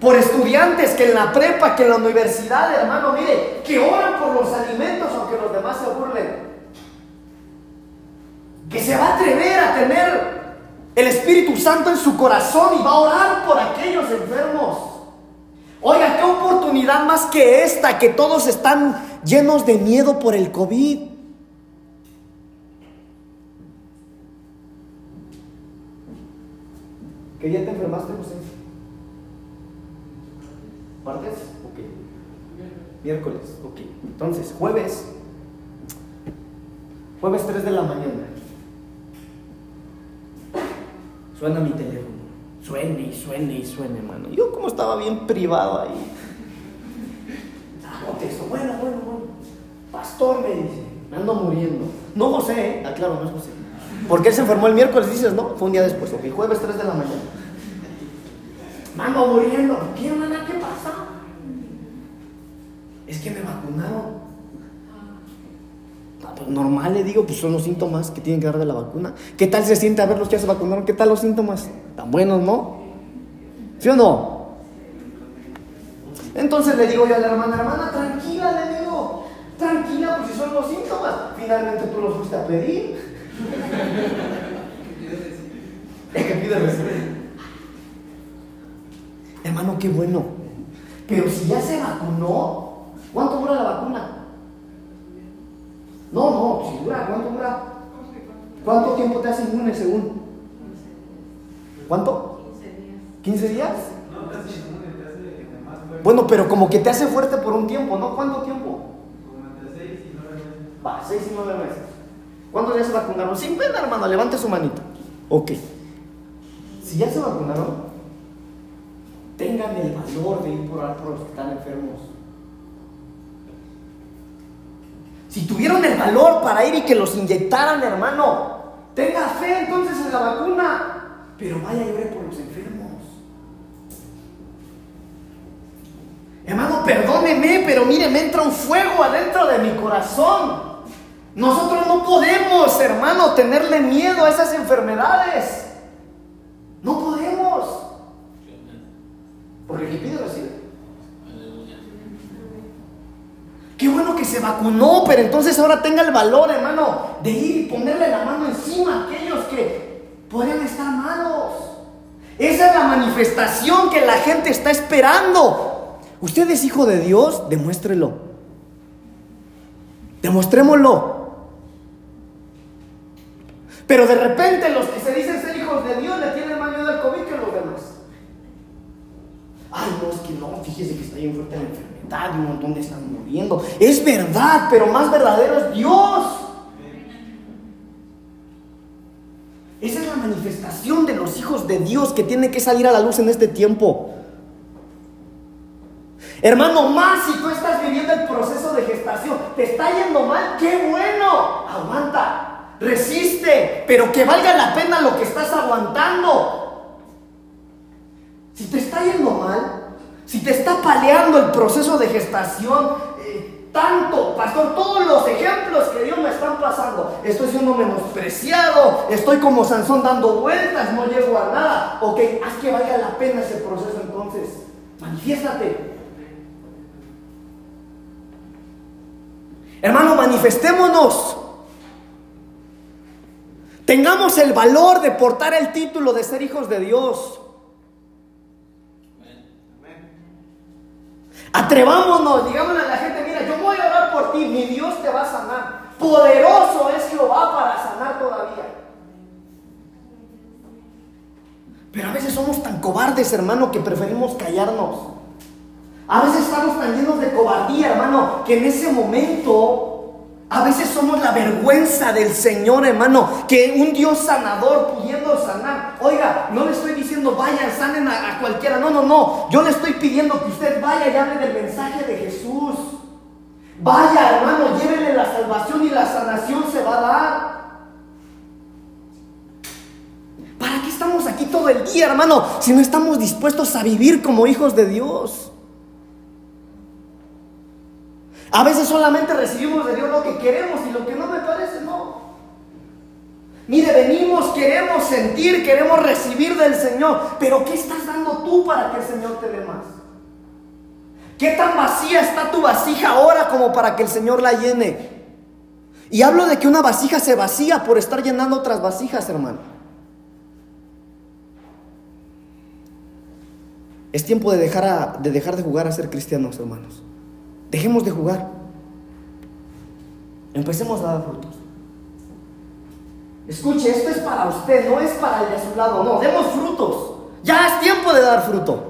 Por estudiantes que en la prepa, que en la universidad, hermano, mire, que oran por los alimentos aunque los demás se burlen. Que se va a atrever a tener el Espíritu Santo en su corazón y va a orar por aquellos enfermos. Oiga, qué oportunidad más que esta, que todos están llenos de miedo por el COVID. ¿Que ya te enfermaste, José? ¿Martes? Ok. Miércoles, ok. Entonces, jueves. Jueves 3 de la mañana. Suena mi teléfono. Suene y suene y suene, hermano. Yo como estaba bien privado ahí. Ah, contesto, bueno, bueno, bueno. Pastor me dice, me ando muriendo. No José, ¿eh? aclaro, no es José. Porque él se enfermó el miércoles, dices, no, fue un día después, ok, jueves 3 de la mañana. Me ando muriendo. ¿Qué, hermana? ¿Qué pasa? Es que me vacunaron. Ah, pues normal, le digo, pues son los síntomas que tienen que dar de la vacuna. ¿Qué tal se siente a ver los que ya se vacunaron? ¿Qué tal los síntomas? Tan buenos, ¿no? ¿Sí o no? Entonces le digo yo a la hermana, hermana, tranquila, le digo, tranquila, pues si son los síntomas. Finalmente tú los fuiste a pedir. Es que pide recibir. Hermano, qué bueno. Pero si ya se vacunó, ¿cuánto dura la vacuna? No, no, si dura, ¿cuánto dura? ¿Cuánto tiempo te hace inmune según? ¿Cuánto? 15 días. Bueno, pero como que te hace fuerte por un tiempo, ¿no? ¿Cuánto tiempo? Va, 6 y 9 meses. ¿Cuántos días se vacunaron? 50, hermano, levante su manito. Ok. Si ya se vacunaron, tengan el valor de ir por, por los que están enfermos. Si tuvieron el valor para ir y que los inyectaran, hermano, tenga fe entonces en la vacuna, pero vaya y ore por Hermano, perdóneme, pero mire, me entra un fuego adentro de mi corazón. Nosotros no podemos, hermano, tenerle miedo a esas enfermedades. No podemos. Porque el que pide recibe. Qué bueno que se vacunó, pero entonces ahora tenga el valor, hermano, de ir y ponerle la mano encima a aquellos que podrían estar malos. Esa es la manifestación que la gente está esperando. Usted es hijo de Dios, demuéstrelo. Demostrémoslo. Pero de repente los que se dicen ser hijos de Dios le tienen más miedo al COVID que los demás. Ay, no, es que no, fíjese que está bien fuerte la enfermedad y un montón de están muriendo. Es verdad, pero más verdadero es Dios. Esa es la manifestación de los hijos de Dios que tiene que salir a la luz en este tiempo. Hermano, más si tú estás viviendo el proceso de gestación, te está yendo mal, qué bueno, aguanta, resiste, pero que valga la pena lo que estás aguantando. Si te está yendo mal, si te está paleando el proceso de gestación, eh, tanto, pastor, todos los ejemplos que Dios me están pasando, estoy siendo menospreciado, estoy como Sansón dando vueltas, no llego a nada. Ok, haz que valga la pena ese proceso entonces, manifiéstate. Hermano, manifestémonos. Tengamos el valor de portar el título de ser hijos de Dios. Atrevámonos, digámosle a la gente, mira, yo voy a orar por ti, mi Dios te va a sanar. Poderoso es Jehová para sanar todavía. Pero a veces somos tan cobardes, hermano, que preferimos callarnos. A veces estamos tan llenos de cobardía, hermano, que en ese momento a veces somos la vergüenza del Señor, hermano, que un Dios sanador pudiendo sanar. Oiga, no le estoy diciendo vayan, sanen a, cualquiera. No, no, no. Yo le estoy pidiendo que usted vaya y hable del mensaje de Jesús. Vaya, hermano, llévenle la salvación y la sanación se va a dar. ¿Para qué estamos aquí todo el día, hermano, si no estamos dispuestos a vivir como hijos de Dios? A veces solamente recibimos de Dios lo que queremos y lo que no me parece, no. Mire, venimos, queremos sentir, queremos recibir del Señor, pero ¿qué estás dando tú para que el Señor te dé más? ¿Qué tan vacía está tu vasija ahora como para que el Señor la llene? Y hablo de que una vasija se vacía por estar llenando otras vasijas, hermano. Es tiempo de dejar, de dejar de jugar a ser cristianos, hermanos. Dejemos de jugar. Empecemos a dar frutos. Escuche, esto es para usted, no es para el de su lado, no, demos frutos. Ya es tiempo de dar fruto.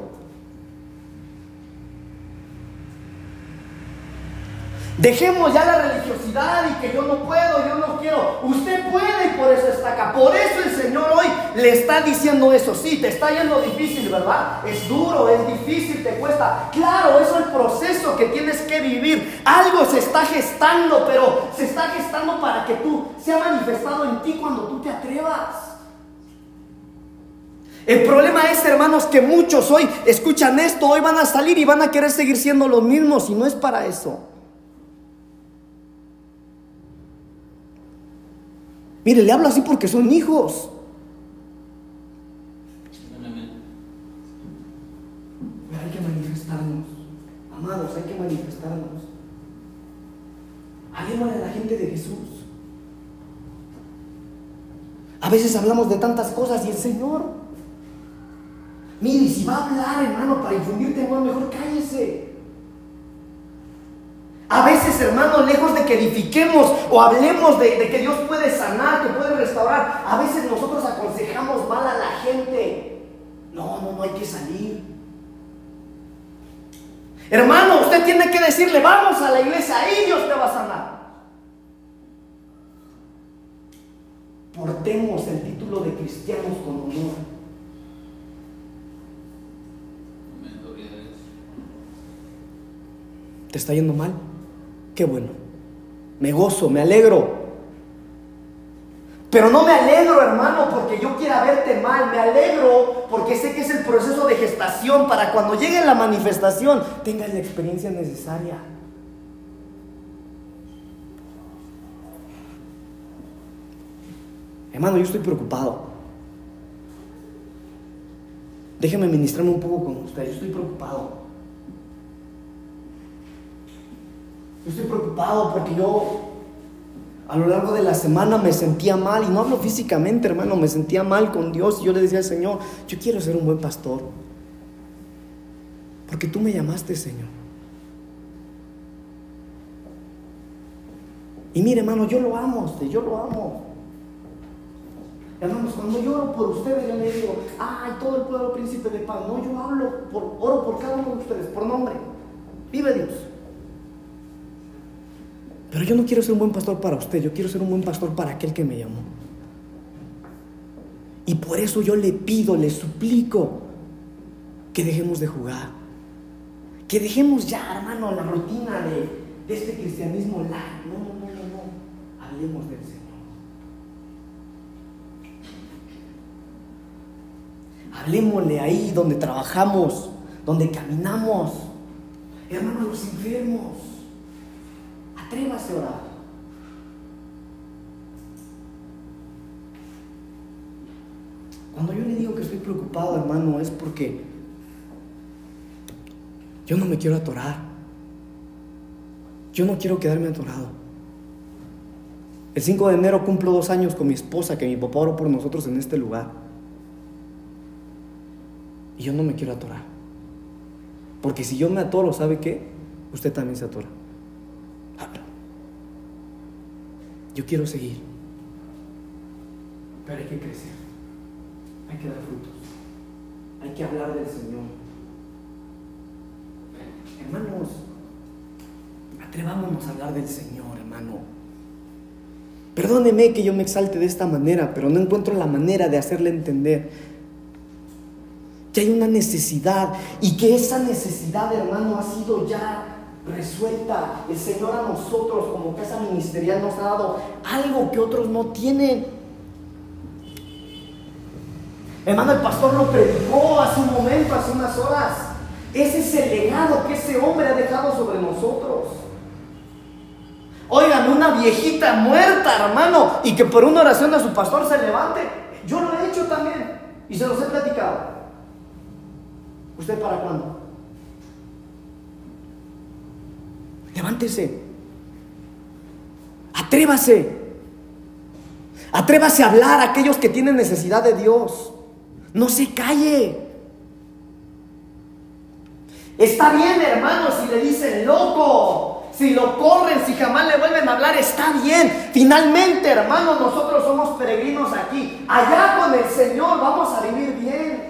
Dejemos ya la religiosidad y que yo no puedo, yo no quiero. Usted puede y por eso está acá. Por eso el Señor hoy le está diciendo eso. Sí, te está yendo difícil, ¿verdad? Es duro, es difícil, te cuesta. Claro, eso es el proceso que tienes que vivir. Algo se está gestando, pero se está gestando para que tú sea manifestado en ti cuando tú te atrevas. El problema es, hermanos, que muchos hoy escuchan esto, hoy van a salir y van a querer seguir siendo los mismos y no es para eso. Mire, le hablo así porque son hijos. Pero hay que manifestarnos. Amados, hay que manifestarnos. Hablemosle a la gente de Jesús. A veces hablamos de tantas cosas y el Señor. Mire, si va a hablar, hermano, para infundir temor, mejor cállese. A veces, hermano, lejos de que edifiquemos o hablemos de, que Dios puede sanar, que puede restaurar, a veces nosotros aconsejamos mal a la gente. No, no, no hay que salir. Hermano, usted tiene que decirle, vamos a la iglesia, ahí Dios te va a sanar. Portemos el título de cristianos con honor. ¿Te está yendo mal? Qué bueno. Me gozo, me alegro. Pero no me alegro, hermano, porque yo quiera verte mal. Me alegro porque sé que es el proceso de gestación para cuando llegue la manifestación tengas la experiencia necesaria. Hermano, yo estoy preocupado. Déjeme ministrarme un poco con usted. Yo estoy preocupado. Yo estoy preocupado porque yo a lo largo de la semana me sentía mal, y no hablo físicamente, hermano, me sentía mal con Dios. Y yo le decía al Señor, yo quiero ser un buen pastor. Porque tú me llamaste, Señor. Y mire, hermano, yo lo amo usted, yo lo amo. Hermanos, cuando yo oro por ustedes, yo le digo, ay, todo el pueblo príncipe de paz. No, yo hablo, oro por cada uno de ustedes, por nombre. Vive Dios. Pero yo no quiero ser un buen pastor para usted, yo quiero ser un buen pastor para aquel que me llamó. Y por eso yo le pido, le suplico que dejemos de jugar. Que dejemos ya, hermano, la rutina de, este cristianismo light. No, no, no, no, no. Hablemos del Señor. Hablemosle ahí donde trabajamos, donde caminamos. Hermano, los enfermos. Atrévase a orar. Cuando yo le digo que estoy preocupado, hermano, es porque yo no me quiero atorar. Yo no quiero quedarme atorado. El 5 de enero cumplo dos años con mi esposa, que mi papá oró por nosotros en este lugar. Y yo no me quiero atorar. Porque si yo me atoro, ¿sabe qué? Usted también se atora. Yo quiero seguir. Pero hay que crecer. Hay que dar frutos. Hay que hablar del Señor. Hermanos, atrevámonos a hablar del Señor, hermano. Perdóneme que yo me exalte de esta manera, pero no encuentro la manera de hacerle entender que hay una necesidad y que esa necesidad, hermano, ha sido ya resuelta. El Señor a nosotros como casa ministerial nos ha dado algo que otros no tienen. Hermano, el pastor lo predicó hace un momento, hace unas horas. Ese es el legado que ese hombre ha dejado sobre nosotros. Oigan, una viejita muerta, hermano, y que por una oración de su pastor se levante. Yo lo he hecho también y se los he platicado. ¿Usted para cuándo? Levántese. Atrévase. Atrévase a hablar a aquellos que tienen necesidad de Dios. No se calle. Está bien, hermano, si le dicen loco, si lo corren, si jamás le vuelven a hablar, está bien. Finalmente, hermano, nosotros somos peregrinos aquí. Allá con el Señor vamos a vivir bien.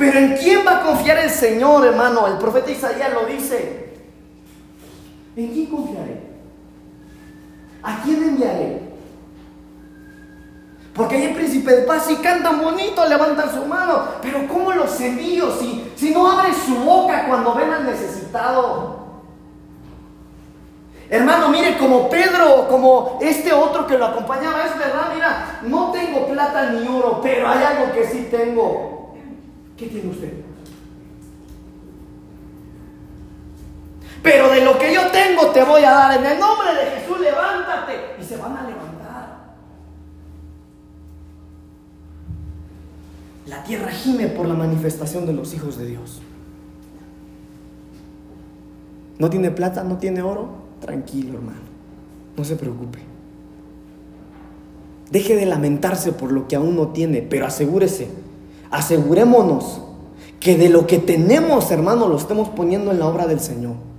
Pero ¿en quién va a confiar el Señor, hermano? El profeta Isaías lo dice. ¿En quién confiaré? ¿A quién enviaré? Porque hay el príncipe de paz y cantan bonito, levantan su mano. Pero ¿cómo los envío si, si no abre su boca cuando ven al necesitado? Hermano, mire, como Pedro, como este otro que lo acompañaba, es verdad, mira, no tengo plata ni oro, pero hay algo que sí tengo. ¿Qué tiene usted? Pero de lo que yo tengo te voy a dar. En el nombre de Jesús, levántate. Y se van a levantar. La tierra gime por la manifestación de los hijos de Dios. ¿No tiene plata? ¿No tiene oro? Tranquilo, hermano. No se preocupe. Deje de lamentarse por lo que aún no tiene, pero asegúrese asegurémonos que de lo que tenemos, hermano, lo estemos poniendo en la obra del Señor.